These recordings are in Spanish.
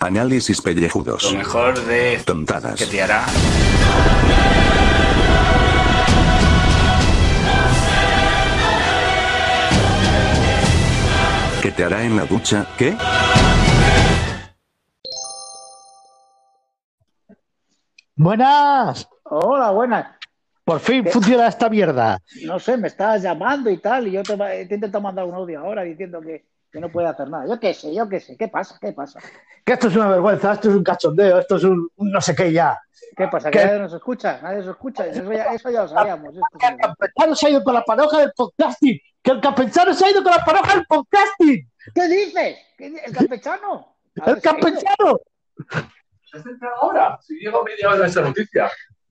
Análisis pellejudos. Lo mejor de Tontadas. que te hará. ¿Qué te hará en la ducha? ¿Qué? Buenas. Hola, buenas. Por fin ¿Qué? funciona esta mierda. No sé, me estabas llamando y tal, y yo te, te he intentado mandar un audio ahora diciendo que, que no puede hacer nada. Yo qué sé, yo qué sé. ¿Qué pasa? ¿Qué pasa? Que esto es una vergüenza, esto es un cachondeo, esto es un, un no sé qué ya. ¿Qué pasa? ¿Que ¿Qué? nadie nos escucha? Nadie nos escucha. Eso ya, eso ya lo sabíamos. Esto Que el campechano se ha ido con la paroja del podcasting. Que el campechano se ha ido con la paroja del podcasting. ¿Qué dices? ¿Qué di- ¿El campechano? El campechano. ¿Has entrado ahora? Si llego media hora esa noticia.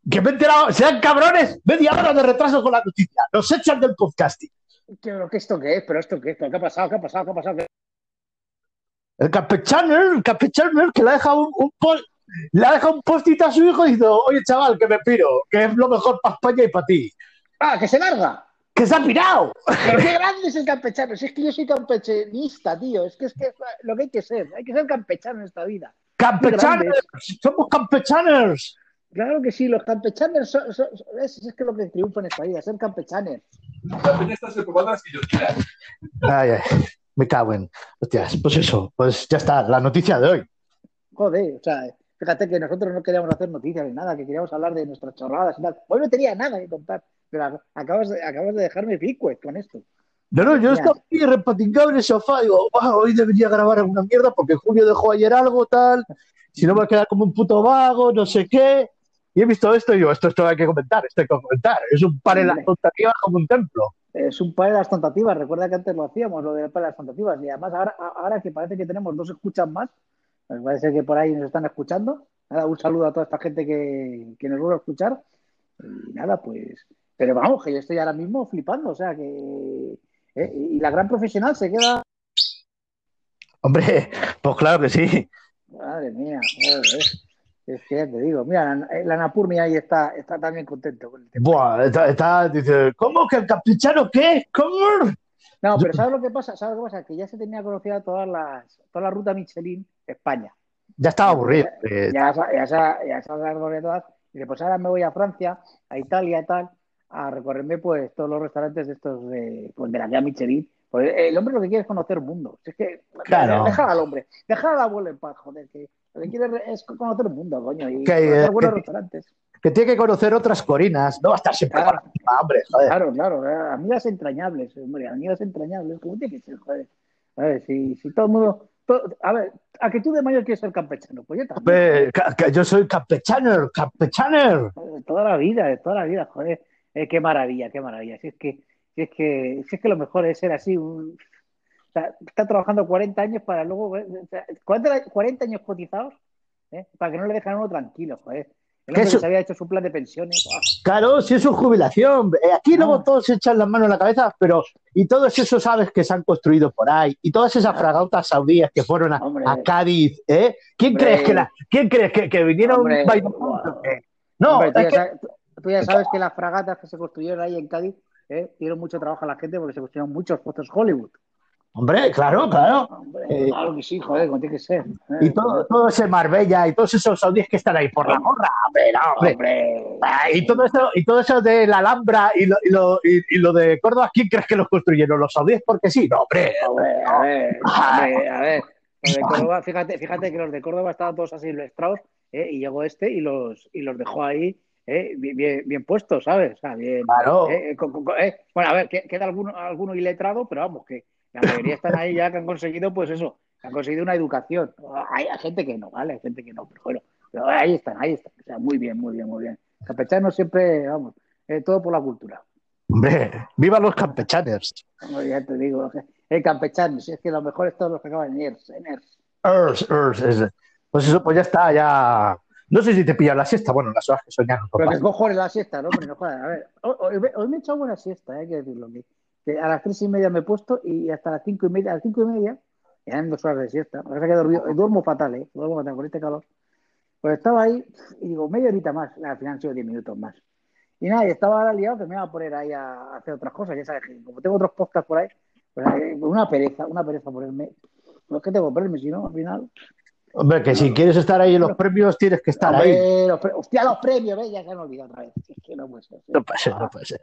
Que me he enterado, sean cabrones, media hora de retraso con la noticia. Nos echan del podcasting. ¿Qué, pero qué esto qué es? ¿Pero esto qué es? ¿Pero ¿Qué ha pasado? ¿Qué ha pasado? ¿Qué ha pasado? ¿Qué- El campechano, el campechano que le ha dejado un, un post. Le ha dejado un postito a su hijo diciendo, oye chaval, que me piro, que es lo mejor para España y para ti. ¡Ah, que se larga! ¡Que se ha pirado! Pero qué grande es el campechano. Si es que yo soy campechanista, tío. Es que es que lo que hay que ser. Hay que ser campechano en esta vida. ¡Campechanos! ¡Somos campechanos! Claro que sí, los campechanes son, son- son- es, es que lo que triunfa en esta vida, ser campechanes. También estás probando las guillotinas. Ay, ay, me cago en. Hostias, pues eso, pues ya está, la noticia de hoy. Joder, o sea, fíjate que nosotros no queríamos hacer noticias ni nada, que queríamos hablar de nuestras chorradas y tal. Hoy no tenía nada que contar, pero acabas de, acabas de dejarme picuet con esto. No, no, yo estaba aquí repatingado en el sofá, digo, "Buah, hoy debería grabar alguna mierda porque Julio dejó ayer algo, tal, si no me voy a quedar como un puto vago, no sé qué. Y he visto esto y digo, esto, esto hay que comentar, esto hay que comentar. Es un par en las Hombre. tontativas como un templo. Es un par de las tentativas, recuerda que antes lo hacíamos, lo del par de las tentativas, y además ahora, ahora que parece que tenemos dos escuchas más, pues parece que por ahí nos están escuchando. Nada, un saludo a toda esta gente que, que nos vuelve a escuchar. Y nada, pues. Pero vamos, que yo estoy ahora mismo flipando, o sea que. eh, y la gran profesional se queda. Hombre, pues claro que sí. Madre mía, joder, es que ya te digo, mira, la, la Napurmi ahí está, está también contento con el tema. Buah, está, está- dice, ¿cómo que el campechano qué? ¿Cómo? No, pero ¿sabes lo que pasa? ¿Sabes lo que pasa? Que ya se tenía conocida todas las, toda la ruta Michelin de España. Ya estaba aburrido. eh, Ya, ya, sa- ya se conocía todas. Y después ahora me voy a Francia, a Italia y tal, a recorrerme pues todos los restaurantes de estos de, pues, de la guía Michelin. Pues el hombre lo que quiere es conocer el mundo. Es que Claro. dejar al hombre, dejar al abuelo en paz, joder, que lo que quiere es conocer el mundo, coño, y Que, eh, buenos que- restaurantes. que tiene que conocer otras corinas, no va a estar siempre Claro. con la hombre, joder. Claro, claro, eh, amigas entrañables, hombre, amigas entrañables, ¿cómo tiene que ser, joder? A ver, si, si todo el mundo. todo- a ver, a que tú de mayor quieres ser campechano, pues yo también. Hombre, yo soy campechaner, campechaner. Toda la vida, de toda la vida, joder. Eh, qué maravilla, qué maravilla. Si es que, si es que, si es que lo mejor es ser así, un, sea, está trabajando 40 años para luego, eh, o sea, 40, 40 años cotizados, ¿eh? para que no le dejen a uno tranquilo, joder. El que eso- se había hecho su plan de pensiones. Claro, si es su jubilación. Eh, Aquí luego No. todos se echan las manos en la cabeza, pero y todos esos aves que se han construido por ahí, y todas esas fragatas saudíes que fueron a, Cádiz, ¿eh? ¿Quién Hombre. crees que la, quién crees que, que vinieron Hombre. bailando? ¿Qué? No, Hombre, tú, es ya que- sabes, tú- tú ya sabes que las fragatas que se construyeron ahí en Cádiz eh, dieron mucho trabajo a la gente porque se construyeron muchos fotos Hollywood. Hombre, claro, claro. Hombre, Eh, claro que sí, joder, como tiene que ser. eh. Y todo, todo ese Marbella y todos esos saudíes que están ahí por la gorra, hombre, hombre. Ah, Y todo eso, y todo eso de la Alhambra y lo, y lo, y, y lo de Córdoba, ¿quién crees que los construyeron? ¿Los saudíes? Porque sí, no, hombre. Hombre, a ver, Ah. hombre, a ver. Los de Córdoba, fíjate, fíjate que los de Córdoba estaban todos así ilustrados, ¿eh? y llegó este y los, y los dejó ahí ¿eh? bien, bien, bien puestos, ¿sabes? O sea, bien. Claro. ¿eh? Con- con- eh, Bueno, a ver, que- queda alguno, alguno iletrado, pero vamos, que la mayoría están ahí ya que han conseguido, pues eso, que han conseguido una educación. Hay, gente que no, ¿vale? Hay gente que no, pero bueno, pero ahí están, ahí están. O sea, muy bien, muy bien, muy bien. Campechanos siempre, vamos, eh, todo por la cultura. Hombre, viva los campechaners. Como ya te digo, el campechano, si es que lo mejor es todos los que acaban en ERS, en ERS. Ers, ers, es- Pues eso, pues ya está, ya. No sé si te pilla la siesta, bueno, las horas que soñaron. Pero que cojones la siesta, ¿no? Hombre, no jodas. A ver, hoy, hoy- hoy me he echado buena siesta, hay que decirlo. Que a las tres y media me he puesto y hasta las cinco y media, a las cinco y media, eran dos horas de siesta. Me parece que dormido- duermo fatal, ¿eh? Duermo fatal con este calor. Pues estaba ahí y digo, media horita más. Al final han sido diez minutos más. Y nada, y estaba ahora liado que me iba a poner ahí a hacer otras cosas. Ya sabes, que como tengo otros podcasts por ahí, pues eh, una pereza, una pereza ponerme. No es que tengo que ponerme, si no, al final. Hombre, que si quieres estar ahí en los premios, tienes que estar ahí. Los hostia, los premios, ¿ves? Ya se me olvidado otra vez. Es que no puede ser. No puede ser, no puede ser.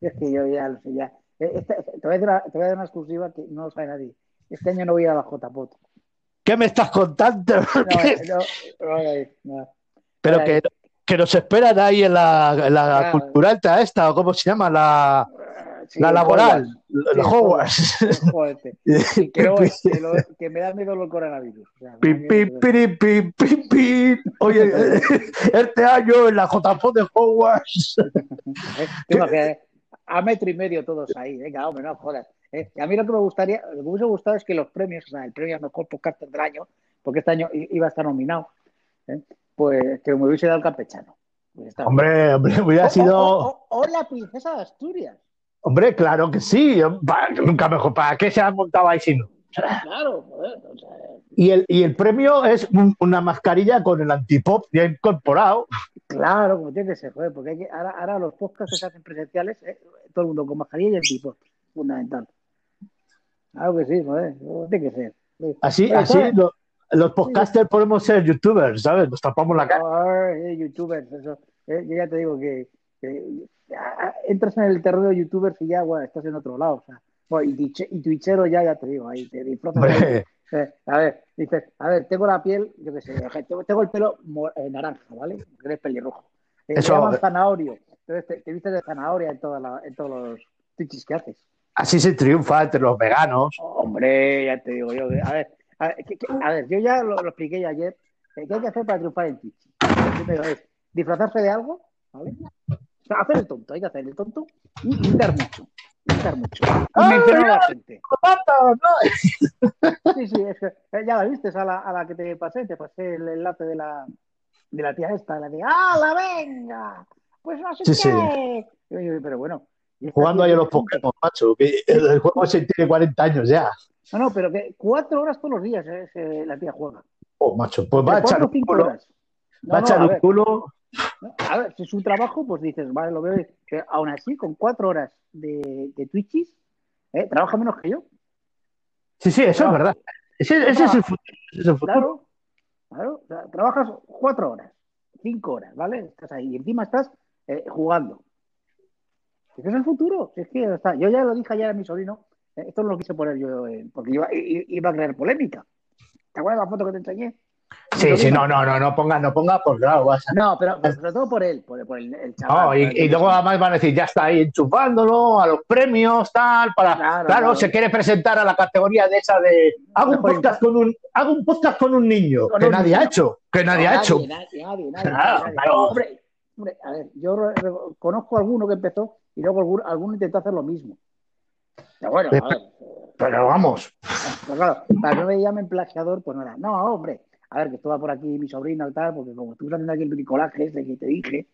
Es que yo ya lo sé, ya. Eh, esta- te, voy a decir una, te voy a dar una exclusiva que no lo sabe nadie. Este año no voy a ir a la JPOT. ¿Qué me estás contando? No, no, no no. Pero que, que nos esperan ahí en la, en la Claro. cultural esta, o cómo se llama, la, Sí, la laboral, Sí, Hogwarts. este. que, me da miedo el coronavirus. O sea, Pim, pim, pim, pim, pim. Oye, este año en la JPO de Hogwarts. ¿eh? Te imaginas, A metro y medio todos ahí. Venga, hombre, no jodas. ¿eh? Y a mí lo que me gustaría, lo que me hubiese gustado es que los premios, o sea, el premio al mejor podcaster del año, porque este año iba a estar nominado, ¿eh? pues que me hubiese dado el campechano. Pues. Hombre, hombre, hubiera O- sido. O, o- o la princesa de Asturias. Hombre, claro que sí. Nunca mejor. ¿Para qué se han montado ahí si no? Claro, joder, o sea, Y el, y el premio es un- una mascarilla con el antipop ya incorporado. claro, como tiene que ser, joder, porque hay que, ahora, ahora los podcasts se hacen presenciales, ¿eh? todo el mundo con mascarilla y el tipo, fundamental. Claro que sí, joder, tiene que ser. Sí. Así, así joder, lo- los podcasters podemos ser youtubers, ¿sabes? Nos tapamos la cara. Eh, youtubers, eso. Eh, yo ya te digo que, que, entras en el terreno de youtubers y ya, bueno, estás en otro lado. O sea, y, twitchero ya, ya te digo, ahí te disfrazas. Eh, a ver, dices, a ver, tengo la piel, yo qué sé, tengo, el pelo eh, naranja, ¿vale? Porque eres pelirrojo. Eh, Eso- Me llaman zanahorio. Entonces te, te vistes de zanahoria en, toda la- en todos los twitches que haces. así se triunfa entre los veganos. Hombre, ya te digo yo. A ver, a ver, que- que- a ver, yo ya lo, lo expliqué ya ayer. eh, ¿Qué hay que hacer para triunfar en Twitch? Primero es disfrazarse de algo, ¿vale? O sea, hacer el tonto, hay que hacer el tonto y gritar mucho. Gritar mucho. ¡Ah, la mira! gente. ¡Mata! ¡No! Sí, sí, es que ya la viste, a la, a la que te pasé, te pasé el enlace de la, de la tía esta, la de ¡Hala, venga! Pues no sé Sí, qué. Pero bueno. Jugando ahí a los Pokémon, macho. Que el, juego ese tiene 40 años ya. No, no, pero que cuatro horas todos los días eh, se- la tía juega. Oh, macho. Pues va a echar un culo. Va a echar un culo. No, A ver, si es su trabajo, pues dices, vale, lo veo. Aún así, con cuatro horas de, de Twitches, ¿eh? trabaja menos que yo. Sí, sí, eso es verdad. Ese, ese es el futuro. ese es el futuro. Claro, claro. Trabajas cuatro horas, cinco horas, ¿vale? Estás ahí y encima estás eh, jugando. Ese es el futuro. Es que está. Yo ya lo dije ayer a mi sobrino. eh, esto no lo quise poner yo, eh, porque iba, iba a crear polémica. ¿Te acuerdas la foto que te enseñé? Sí, sí, no, no, no, no ponga, no ponga, pues claro, vas a... No, pero, sobre todo por él, por, por el, el chaval. No, por y, luego además van a decir, ya está ahí enchufándolo a los premios, tal, para... Claro, se quiere presentar a la categoría de esa de... Hago un podcast con un, hago un, podcast con un niño, Con que un nadie ha hecho, que nadie ha hecho. Nadie, nadie, nadie, Claro. Hombre, hombre, a ver, yo re- re- conozco a alguno que empezó y luego alguno, alguno intentó hacer lo mismo. Pero bueno, a ver, Pero vamos, claro, para que no me llamen plagiador, pues no era. No, hombre, a ver, que estuvo por aquí mi sobrino y tal, porque como estuve haciendo aquí el bricolaje ese que te dije,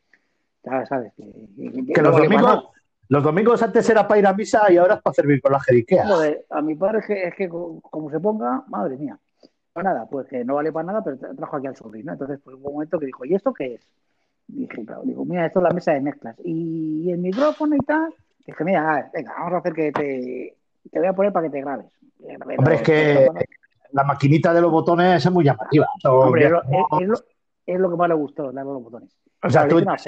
ya sabes, que, que, que no los para domingos, los domingos antes era para ir a misa y ahora es para servir con la de Ikea. nada. Joder, a mi padre es que, es que co- como se ponga, madre mía. Pues nada, pues que no vale para nada, pero tra- trajo aquí al sobrino. Entonces, pues hubo un momento que dijo, ¿y esto qué es? Dije, claro, digo, mira, esto es la mesa de mezclas. Y el micrófono y tal. Dije, mira, a ver, venga, vamos a hacer que te, te voy a poner para que te grabes. Hombre, es que. La maquinita de los botones es muy llamativa. Hombre, es lo, es- es lo- es lo que más le gustó, darle los botones. o sea, tú entras,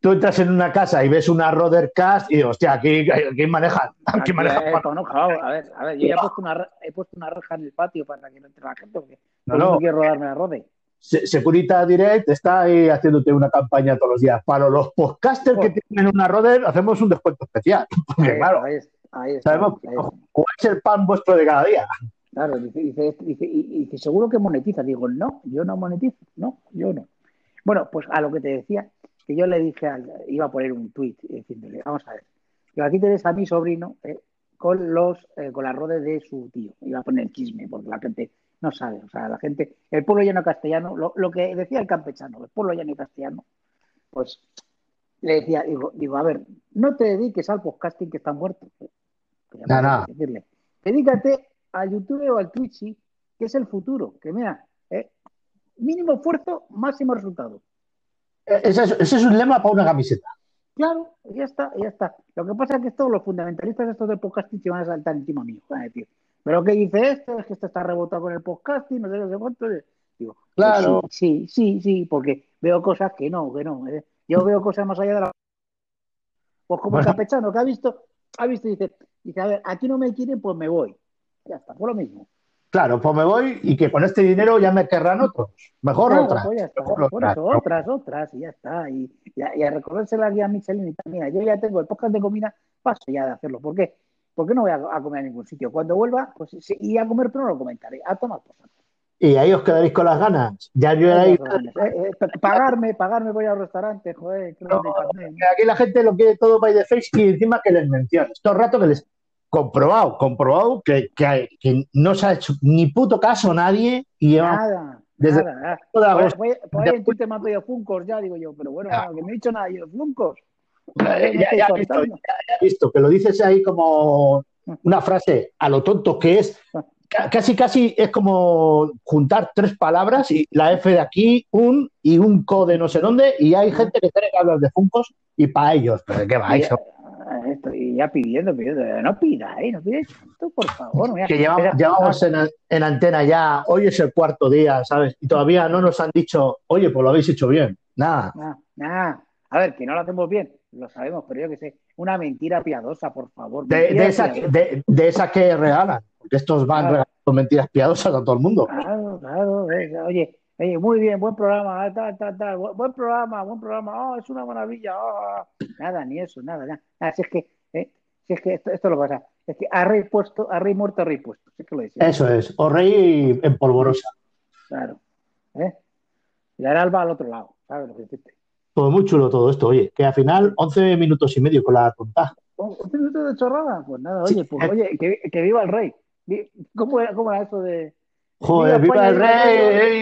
tú entras en una casa y ves una Rodercast y, hostia, aquí, aquí manejan. Aquí Aquí, manejan. no, claro, a ver, a ver, yo ya he puesto una, he puesto una reja en el patio para que no entre la gente, porque No, no. quiere rodarme la rode. Se- Securita Direct está ahí haciéndote una campaña todos los días. Para los podcasters que Oh. tienen una Roder, hacemos un descuento especial. Porque, Ahí, claro, ahí, es- ahí está, sabemos está. jugáis el pan vuestro de cada día. Claro, dice, dice, y dice, seguro que monetiza. Digo, no, yo no monetizo, no, yo no. Bueno, pues a lo que te decía, que yo le dije, al, iba a poner un tuit diciéndole, vamos a ver, que aquí tienes a mi sobrino eh, con los eh, con las rodes de su tío. Iba a poner chisme, porque la gente no sabe, o sea, la gente, el pueblo llano castellano, lo, lo que decía el campechano, el pueblo llano castellano, pues le decía, digo, digo, a ver, no te dediques al podcasting que está muerto. No, no. decirle. Dedícate al YouTube o al Twitch, que es el futuro. Que mira, eh, mínimo esfuerzo, máximo resultado. Eh, Ese es, ese es un lema para una camiseta. Claro, ya está, ya está. Lo que pasa es que todos los fundamentalistas estos del podcasting se van a saltar encima mío. A pero ¿qué dice esto? Es que esto está rebotado con el podcasting, no sé qué, cuánto. Digo, Claro. sí, sí, sí, sí, porque veo cosas que no, que no. eh. Yo veo cosas más allá de la. Pues como el Bueno. campechano que ha visto, ha visto y dice, dice, a ver, aquí no me quieren, pues me voy. Ya está, por lo mismo. Claro, pues me voy y que con este dinero ya me querrán otros. Mejor Claro, otras. pues está, mejor otras. otras, otras, y ya está. Y, y a, y a recordarse la guía Michelin y tal. Mira, yo ya tengo el podcast de comida, paso ya de hacerlo. ¿Por qué? Porque no voy a, a comer a ningún sitio. Cuando vuelva, pues sí, y a comer, pero no lo comentaré. A tomar por saco. Y ahí os quedaréis con las ganas. Ya yo Ay, ahí. Eh, eh, pagarme, pagarme, voy al restaurante, joder. no aquí la gente lo quiere todo by the face y encima que les menciones. Todo el rato que les comprobado, comprobado que, que, que no se ha hecho ni puto caso a nadie y lleva Nada, desde nada. nada. de agosto. por- por ahí en Twitter me han pedido Funcos ya, digo yo, pero bueno, no, que no he dicho nada yo, Funcos. Ya, ¿Qué me ya, ya visto, ya visto, que lo dices ahí como una frase a lo tonto que es ca- casi casi es como juntar tres palabras y la F de aquí, un y un co de no sé dónde y hay gente que tiene que hablar de Funcos y para ellos, pero ¿de qué Y, vais? Ah, estoy ya pidiendo, pidiendo. No pidáis, no pidáis tanto, por favor. Mira, que llevamos, llevamos en, en antena ya, hoy es el cuarto día, ¿sabes? Y todavía no nos han dicho, oye, pues lo habéis hecho bien. Nada. nah, nah. A ver, que no lo hacemos bien, lo sabemos, pero yo que sé, una mentira piadosa, por favor. De, esa, de, de esa que regalan, porque estos van Claro. regalando mentiras piadosas a todo el mundo. Claro, claro. eh, Oye, oye, muy bien, buen programa, ah, tal, tal, tal, bu- buen programa, buen programa, oh, es una maravilla. ah". Nada, ni eso, nada, nada. Ah, si es que, eh, si es que esto, esto lo pasa, es que a rey puesto, a rey muerto, a rey puesto. Si es que lo decía. Eso es, o rey en polvorosa. Claro. ¿Eh? Y ahora Alba al otro lado, ¿sabes lo que decirte? Todo muy chulo todo esto, oye, que al final 11 minutos y medio con la contada. ¿Un un minuto de chorrada? Pues nada, Sí. oye, pues, oye, que, que viva el rey. ¿Cómo era, cómo era eso de. Joder, Viva viva el rey,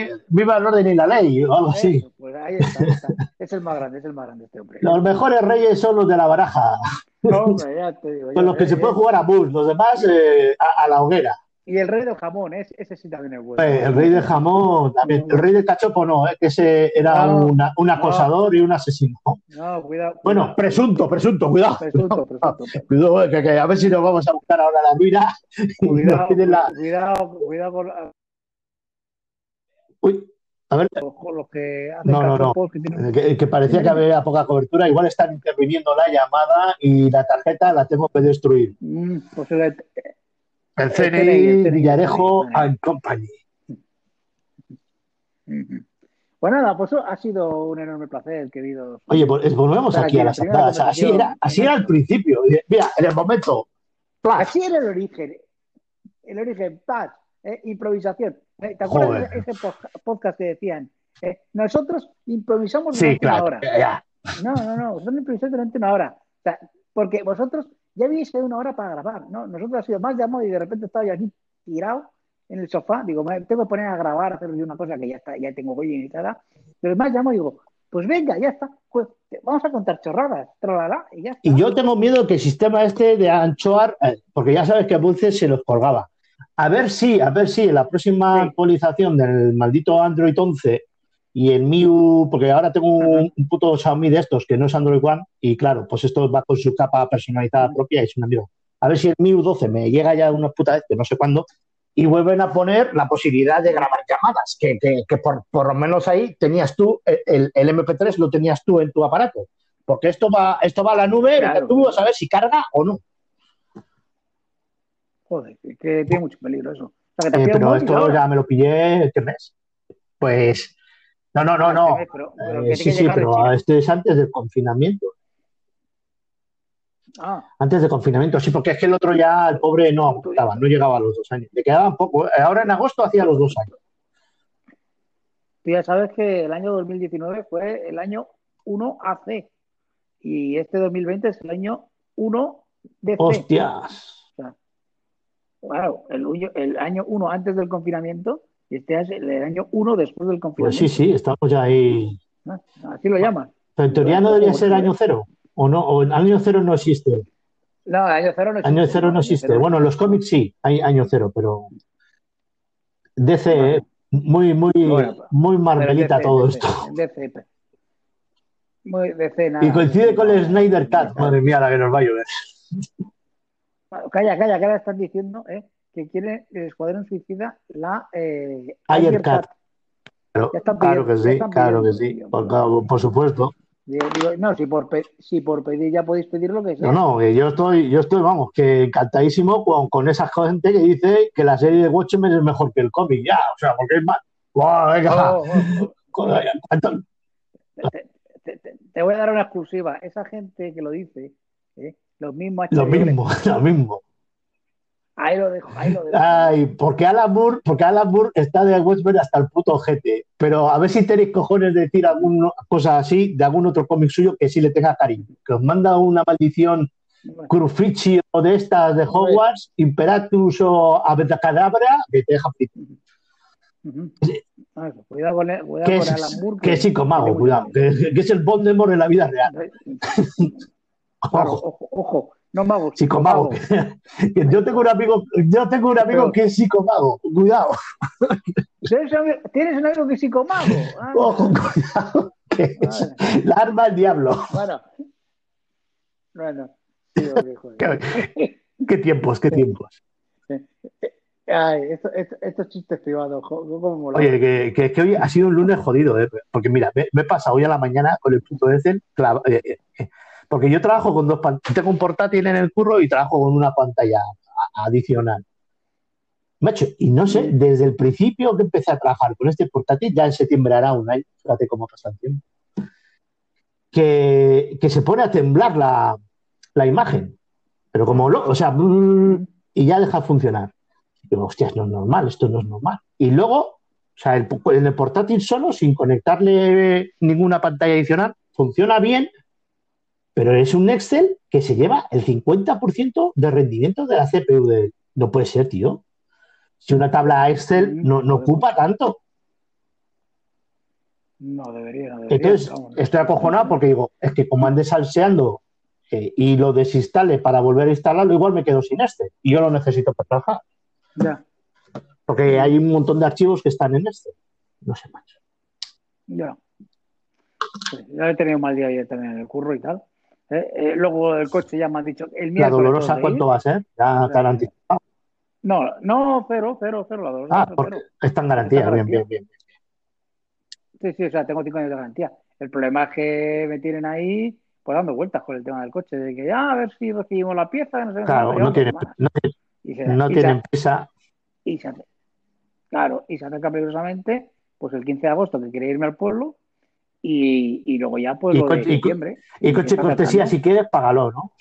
eh, viva el orden y la ley, o algo así. Pues ahí está, ahí está. Es el más grande, es el más grande este hombre. Los mejores reyes son los de la baraja, No, hombre, ya te digo. con los que ya, se ya. puede jugar a bus, los demás eh, a, a la hoguera. Y el rey del jamón, es- ese sí también es bueno. Eh, el rey de jamón, también. El rey de cachopo no, eh, que ese era No, una- un acosador y un asesino. No, cuidado. Bueno, presunto, presunto, cuidado. presunto, presunto. Cuidado, eh, que, que a ver si nos vamos a buscar ahora la nos Cuidado, cuidado, cuidado con, la- Uy, a ver, con los que hacen No, no, no. que tienen- que, que parecía que había poca cobertura. Igual están interviniendo la llamada y la tarjeta la tengo que destruir. Mm, pues el- El El CNI, Villarejo and Company. Pues nada, pues ha sido un enorme placer, queridos. Oye, pues volvemos aquí aquí a las la andadas. Así era, así era al principio. Mira, en el momento. ¡plas! Así era el origen. El origen, paz, eh, improvisación. Eh, ¿Te acuerdas Joder. de ese podcast que decían? eh, nosotros improvisamos Sí, durante una hora. ya. No, no, no, vosotros improvisáis durante una hora. O sea, porque vosotros ya habéis que una hora para grabar, ¿no? Nosotros ha sido más llamado y de repente estaba yo aquí tirado en el sofá. Digo, me tengo que poner a grabar, a hacer una cosa que ya está, ya tengo hoy iniciada. Pero más llamo y digo, pues venga, ya está. Pues vamos a contar chorradas, tralala, y ya está. Y yo tengo miedo que el sistema este de anchoar, porque ya sabes que a veces se los colgaba. A ver si, a ver si en la próxima Sí. actualización del maldito Android 11 y el MIU, porque ahora tengo un, un puto Xiaomi de estos que no es Android One, y claro, pues esto va con su capa personalizada propia y es un amigo. A ver si el MIU 12 me llega ya una puta vez, que no sé cuándo, y vuelven a poner la posibilidad de grabar llamadas, que, que- que por, por lo menos ahí tenías tú, el, el- el MP3 lo tenías tú en tu aparato. Porque esto va, esto va a la nube, Claro. tú a saber si carga o no. Joder, que, que tiene mucho peligro eso. O sea, que te Eh, pero esto ahora. ya me lo pillé este mes. Pues, no, no, no, no. Pero, pero Eh, sí, sí, de pero este es antes del confinamiento. Ah, Antes del confinamiento, sí, porque es que el otro ya, el pobre, no aguantaba, no llegaba a los dos años. Le quedaban poco. eh, Ahora en agosto hacía los dos años. tú ya sabes que el año 2019 fue el año 1 AC y este 2020 es el año 1 DC. Hostias. Claro, el, año 1 antes del confinamiento y este es el, año 1 después del Pues confinamiento. sí, sí, estamos ya ahí. ¿no? Así lo llaman. Pero en teoría no debería ser año cero. O no, o año cero no existe. No, año cero no existe. Año cero no existe. Cero Bueno, en los cómics sí, hay año cero, pero DC, eh, muy, muy, Bueno, muy Pero marmelita DC, todo DC, esto. DC, Muy DC, nada. Y coincide con el. Snyder Cut. Madre mía, la que nos va a llover. Calla, calla, que ahora están diciendo eh, que quiere el Escuadrón Suicida la eh, Ayer. Cut. Claro, que sí, claro que sí. Por, claro, por supuesto. Digo, no, si por, si por pedir ya podéis pedir lo que sea. No, no, yo estoy, yo estoy, vamos, que encantadísimo con, con esa gente que dice que la serie de Watchmen es mejor que el cómic. Ya, o sea, porque es más. ¡Guau, venga! Oh, oh, oh. Joder, ¿cuánto- Te, te- te- te voy a dar una exclusiva. Esa gente que lo dice, ¿eh? Los mismos Lo mismo, lo mismo. Ahí lo dejo, ahí lo dejo. Ay, porque Alan Moore, porque Alan Moore está de Watchmen hasta el puto ojete. Pero a ver si tenéis cojones de decir alguna cosa así de algún otro cómic suyo que sí le tenga cariño. Que os manda una maldición Bueno, Crufici o de estas de Hogwarts, Imperatus o Abedacadabra, que te deja. Ah, Cuidado con, el- cuidado Que con es, Alan Moore, que es psicomago, cuidado. Que, que es el Voldemort en la vida real. Claro, Ojo, ojo, no mago, psicomago. Que yo tengo un amigo, yo tengo un amigo Pero- que es psicomago. Cuidado, ¿Tienes un amigo- ¿Tienes un amigo que es psicomago? Ah, ojo, cuidado. Que es vale. la arma del diablo. Bueno, bueno. Qué, qué tiempos, qué tiempos. Ay, esto- esto- estos chistes privados, ¿cómo mola? Oye, que, que- que hoy ha sido un lunes jodido, ¿eh? porque mira, me, me he pasado hoy a la mañana con el puto Excel, clava- eh, eh, eh, porque yo trabajo con dos pantallas, tengo un portátil en el curro y trabajo con una pantalla adicional. Macho, y no sé, desde el principio que empecé a trabajar con este portátil, ya en septiembre hará un año, fíjate cómo pasa el tiempo, que, que se pone a temblar la, la imagen, pero como lo, o sea, y ya deja de funcionar. Digo, hostias, no es normal, esto no es normal. Y luego, o sea, el, en el portátil solo, sin conectarle ninguna pantalla adicional, funciona bien, pero es un Excel que se lleva el 50% de rendimiento de la CPU. De... No puede ser, tío. Si una tabla Excel no, no ocupa tanto. No debería, no debería. Entonces, vamos. estoy acojonado porque digo, es que como ande salseando eh, y lo desinstale para volver a instalarlo, igual me quedo sin este. Y yo lo necesito para trabajar. Ya, Porque hay un montón de archivos que están en este. No sé, macho. ya. Ya he tenido un mal día ayer también en el curro y tal. Eh, eh, luego el coche ya me ha dicho el La dolorosa. ¿cuánto va a ser? Ya te han anticipado. No, no, cero, cero, cero, la dolorosa. Ah, porque cero. está en garantía. Está Bien, garantía. bien, bien. Sí, sí, o sea, tengo cinco años de garantía. El problema es que me tienen ahí pues dando vueltas con el tema del coche, de que ya a ver si recibimos la pieza, no sé Claro, no tienen, no, Y se- no y se- prisa. y se hace. Claro, y se acerca peligrosamente pues el 15 de agosto que quería irme al pueblo y, y luego ya pues Y lo de coche- y co- diciembre. Y coche se está cortesía, si quieres, págalo, ¿no?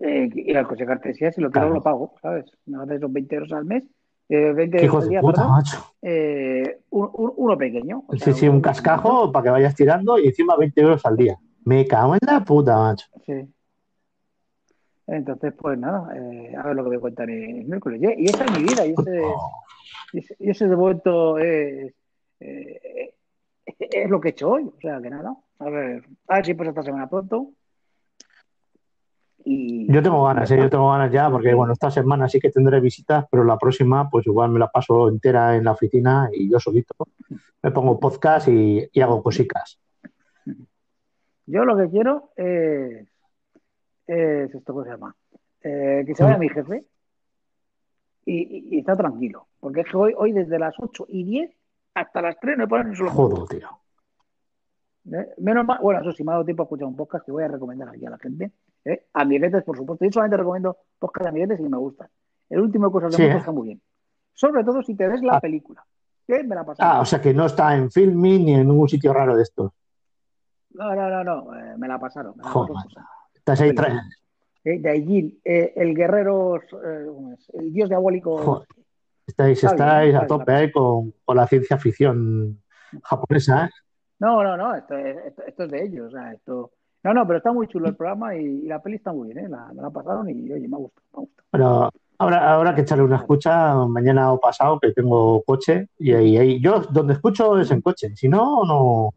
Eh, y el coche cortesía, si lo quiero, Claro. lo pago, ¿sabes? Me hace esos 20 euros al mes, eh, 20 Qué euros hijos al de día, puta, macho. eh, un- un- uno pequeño. o Sí, sea, sí, un cascajo para que vayas tirando y encima 20 euros al día. Me cago en la puta, macho. Sí. Entonces, pues nada, eh, a ver lo que me cuentan el miércoles. Y, y esa es mi vida, y ese, y ese, y ese de momento es, eh, es lo que he hecho hoy. O sea, que nada, a ver, a ver si pues esta semana pronto. Y, Yo tengo ganas, ¿eh? yo tengo ganas ya, porque bueno, esta semana sí que tendré visitas, pero la próxima, pues igual me la paso entera en la oficina y yo solito me pongo podcast y, y hago cositas. Yo lo que quiero es, es esto, ¿cómo se llama? Eh, que se vaya Mm. mi jefe y, y- y está tranquilo. Porque es que hoy, hoy desde las 8 y 10 hasta las 3 no me ponen un solo Joder, tío. ¿eh? Menos mal, bueno, eso sí, me ha dado tiempo a escuchar un podcast que voy a recomendar aquí a la gente. ¿eh? Amiguetes, por supuesto. Yo solamente recomiendo podcast de amiguetes y me gustan. El último cosas de Sí, moto ¿eh? está muy bien. Sobre todo si te ves la Ah. película. Que me la pasé. Ah, o sea que no está en filming ni en ningún sitio raro de estos. No, no, no, no. eh, me la pasaron. Me la Joder. Estás ahí tra- de Aigil, el guerrero, ¿cómo es? el dios diabólico. Estáis, Está estáis está a bien, tope ahí con, con la ciencia ficción japonesa, ¿eh? No, no, no, esto, es- esto, esto es de ellos. o sea, esto... No, no, pero está muy chulo el programa y, y la peli está muy bien, ¿eh? La, me la pasaron y, oye, me ha gustado. Me ha gustado. Pero habrá, habrá que echarle una escucha mañana o pasado, que tengo coche, y ahí, ahí- yo donde escucho es en coche, si no, no.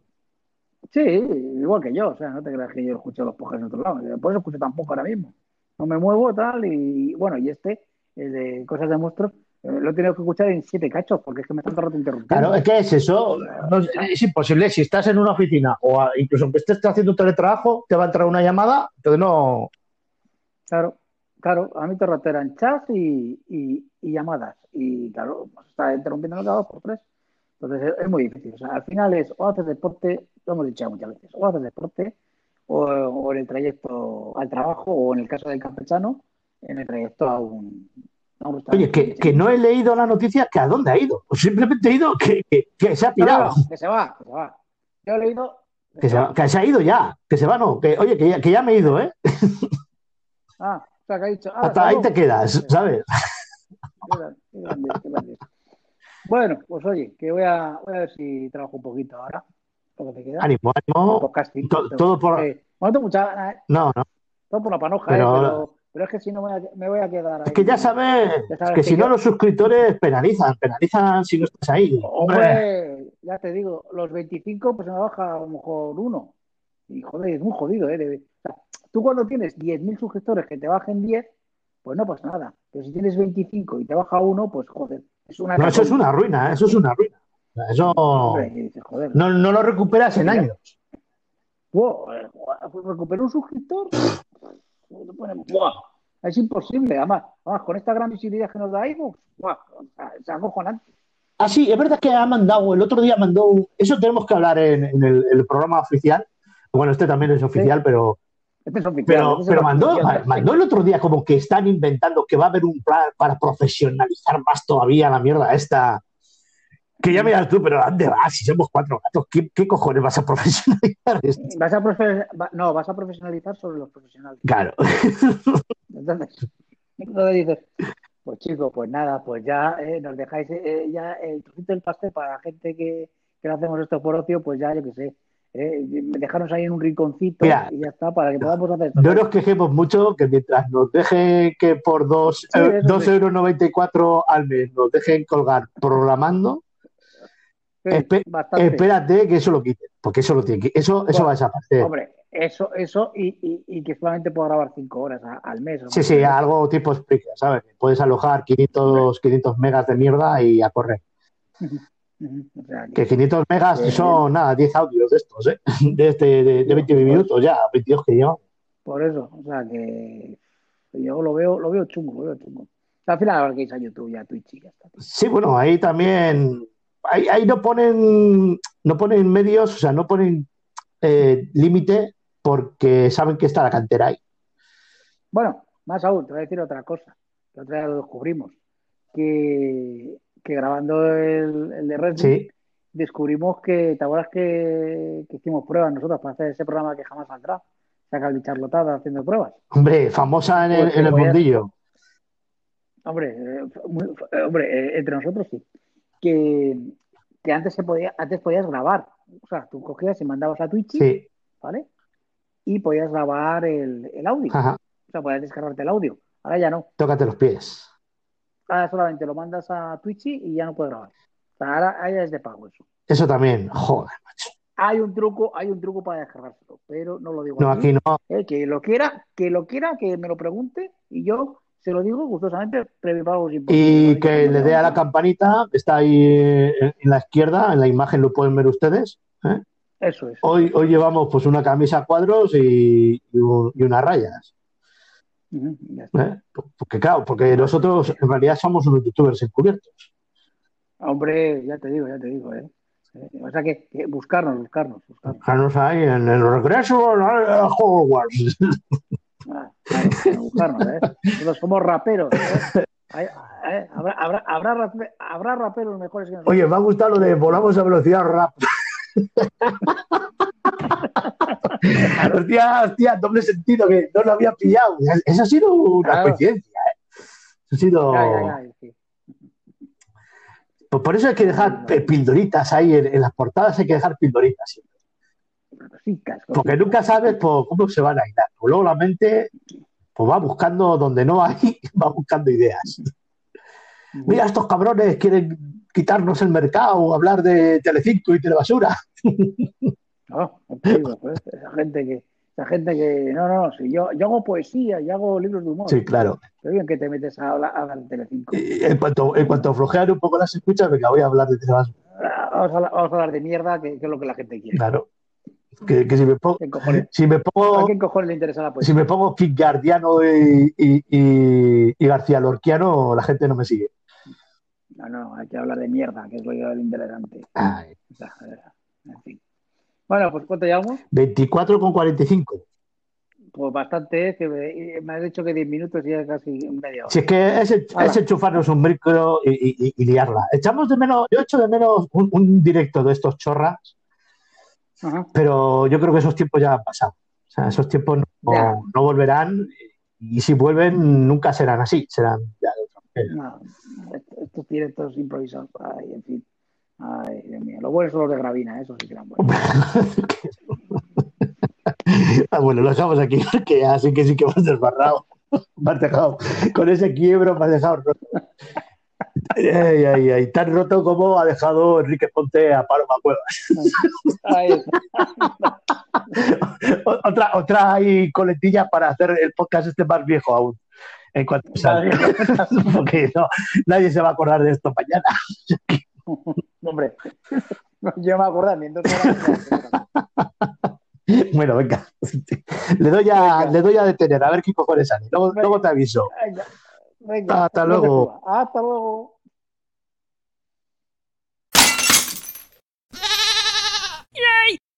Sí, igual que yo, o sea, no te creas que yo escucho los podcasts en otro lado, por eso escucho tampoco ahora mismo. No me muevo tal y bueno, y este, el de cosas de monstruos, eh, lo he tenido que escuchar en siete cachos porque es que me están todo rato interrumpiendo. Claro, es que es eso, no- es imposible, si estás en una oficina o incluso aunque estés haciendo un teletrabajo, te va a entrar una llamada, entonces no. Claro, claro, a mí te rato eran chats y, y, y llamadas y claro, pues está interrumpiendo cada dos por tres. Entonces es, es muy difícil. O sea, al final es o haces deporte, lo hemos dicho ya muchas veces, o haces deporte, o, o en el trayecto al trabajo, o en el caso del campechano, en el trayecto a un, Oye, que, que no he leído la noticia que a dónde ha ido. Pues simplemente he ido que, que- que se ha pirado. no, que se va, que se va. Yo he leído. Que se, va- que se ha ido ya. Que se va, no. Que, oye, que ya, que ya me he ido, ¿eh? Ah, o sea, que ha dicho. ah, Hasta ahí te quedas, ¿sabes? Bueno, pues oye, que voy a, voy a ver si trabajo un poquito ahora. Lo que te queda. Ánimo, ánimo. Todo por- Eh, bueno, mucha ¿eh? No, no. todo por la panoja, Pero- ¿eh? Pero, pero es que si no me voy a, me voy a quedar ahí. Es que ya sabes Ya sabes que que si no los suscriptores penalizan, penalizan si no estás ahí. Hombre, ya te digo, los 25, pues se me baja a lo mejor uno. Y joder, es muy jodido, ¿eh? De- o sea, tú cuando tienes 10.000 suscriptores que te bajen 10, pues no pasa nada. Pero si tienes 25 y te baja uno, pues joder, es una. no, eso es una ruina, ¿eh? eso es una ruina. Eso Hombre, joder. no, no lo recuperas en años. Wow, recuperar un suscriptor, te ponen- ¡buah! es imposible. Además, además, con esta gran visibilidad que nos da iVoox, ¡buah! Es acojonante. Ah, sí, es verdad que ha mandado, el otro día mandó, un- eso tenemos que hablar en, en el, el programa oficial. Bueno, este también es oficial, pero, Este es oficial, pero, este es pero mandó, oficial. mandó el otro día como que están inventando que va a haber un plan para profesionalizar más todavía la mierda esta. Que ya miras tú, pero ¿dónde vas? Si somos cuatro gatos, ¿qué, qué cojones vas a profesionalizar esto? Vas a profe- no, vas a profesionalizar sobre los profesionales. Claro. Entonces, entonces dices, pues chicos, pues nada, pues ya eh, nos dejáis eh, ya el trocito del pastel para la gente que, que lo hacemos esto por ocio, pues ya yo qué sé, eh, dejarnos ahí en un rinconcito Mira, y ya está, para que podamos hacer esto. No nos quejemos mucho que mientras nos dejen que por dos, Sí, eh, sí. euros 94 al mes nos dejen colgar programando, Sí, espe- bastante. espérate que eso lo quiten, porque eso lo tiene que, eso, eso Bueno, va a desaparecer. Hombre, eso, eso y, y, y que solamente puedo grabar cinco horas a- al mes. Sí, sí, algo tipo Spreaker, ¿sabes? Puedes alojar 500, 500 megas de mierda y a correr. Ujú, o sea, que- Que 500 megas Eh, son nada, 10 audios de estos, ¿eh? De, este, de, de 20 minutos ya, 22 que llevamos. por eso, o sea que yo lo veo, lo veo chungo, lo veo chungo. Al final ir a YouTube y a Twitch y ya está. Sí, bueno, ahí también, ahí, ahí no ponen, no ponen medios, o sea, no ponen eh, límite porque saben que está la cantera ahí. Bueno, más aún, te voy a decir otra cosa. Que otra vez lo descubrimos. Que, que grabando el, el de Red Sí, descubrimos que, ¿te acuerdas que, que hicimos pruebas nosotros para hacer ese programa que jamás saldrá? Saca el charlotada haciendo pruebas. hombre, famosa en el, Pues, en el mundillo. Hombre, eh, muy- eh, hombre, eh, entre nosotros sí. Que, que antes se podía, antes podías grabar. O sea, tú cogías y mandabas a Twitch, Sí, ¿vale? Y podías grabar el, el audio. ajá, O sea, podías descargarte el audio. Ahora ya no. tócate los pies. Ahora solamente lo mandas a Twitch y ya no puedes grabar. O sea, ahora, ahora ya es de pago eso. Eso también, joder, macho. Hay un truco, hay un truco para descargárselo, pero no lo digo No, aquí. aquí no. Eh, que lo quiera, que lo quiera, que me lo pregunte y yo se lo digo gustosamente, previo pago sin Y que le dé a la campanita, está ahí eh, en la izquierda, en la imagen lo pueden ver ustedes. ¿eh? Eso es. Hoy, hoy llevamos pues una camisa a cuadros y, y un- y unas rayas. ¿eh? Porque claro, porque nosotros en realidad somos unos youtubers encubiertos. Hombre, ya te digo, ya te digo, ¿eh? Eh, O sea que, que buscarnos, buscarnos, buscarnos. Buscarnos ahí en el regreso a Hogwarts. ¿eh? Nosotros somos raperos, ¿eh? Hay- eh, Habrá, habrá, habrá, rape- habrá raperos mejores que nosotros. Oye, me ha gustado lo de volamos a velocidad rap. hostia, hostia, doble sentido que no lo había pillado. Eso ha sido una Claro. coincidencia. ¿eh? Eso ha sido. Sí. Pues por eso hay que dejar pildoritas ahí en, en las portadas, hay que dejar pildoritas. siempre. Porque nunca sabes pues, cómo se van a hilar. Luego la mente pues, va buscando donde no hay, va buscando ideas. Mira, estos cabrones quieren quitarnos el mercado, hablar de Telecinco y Telebasura. No, no digo, pues, esa gente que, esa gente que, no, no, si yo, yo hago poesía, yo hago libros de humor. Sí, claro. Bien que te metes a hablar, a hablar de Telecinco. Y En cuanto, en cuanto flojean un poco las escuchas, venga, voy a hablar de Telebasura. Vamos a, hablar- vamos a hablar de mierda, que, que es lo que la gente quiere. Claro. Que, que si, me pongo, ¿Qué si, me ¿A pongo, quién cojones le interesa la si poesía? me pongo Guardiano y, y, y- y García Lorquiano, la gente no me sigue. No, no, hay que hablar de mierda, que es lo interesante. Ay, O sea, en fin. Bueno, pues ¿cuánto llevamos? 24 con 45. Pues bastante, ¿eh? que me, me has dicho que 10 minutos y ya casi media hora. Si es que es, es enchufarnos un micro y, y- y- y liarla. Echamos de menos, yo echo de menos un, un directo de estos chorras, Ajá. pero yo creo que esos tiempos ya han pasado. O sea, esos tiempos no, volverán y si vuelven nunca serán así, serán ya de otra manera. No, est- estos directos improvisados, ay, en fin. Ay, Dios mío. Los buenos son los de Gravina, eso sí que eran buenos. Ah, bueno, lo dejamos aquí porque así que sí que hemos desbarrado. Me has dejado con ese quiebro, me has dejado roto. Ay, ay, ay, tan roto como ha dejado Enrique Ponte a Paloma Cuevas. Otra, otra coletilla para hacer el podcast este más viejo aún. En cuanto salga. Porque no, nadie se va a acordar de esto mañana. Hombre, yo me acuerdo ni entonces Bueno, venga. Le doy a, Venga. le doy a detener, a ver qué cojones sale. Luego, luego te aviso. Venga, venga, Hasta luego. Hasta luego. Yay!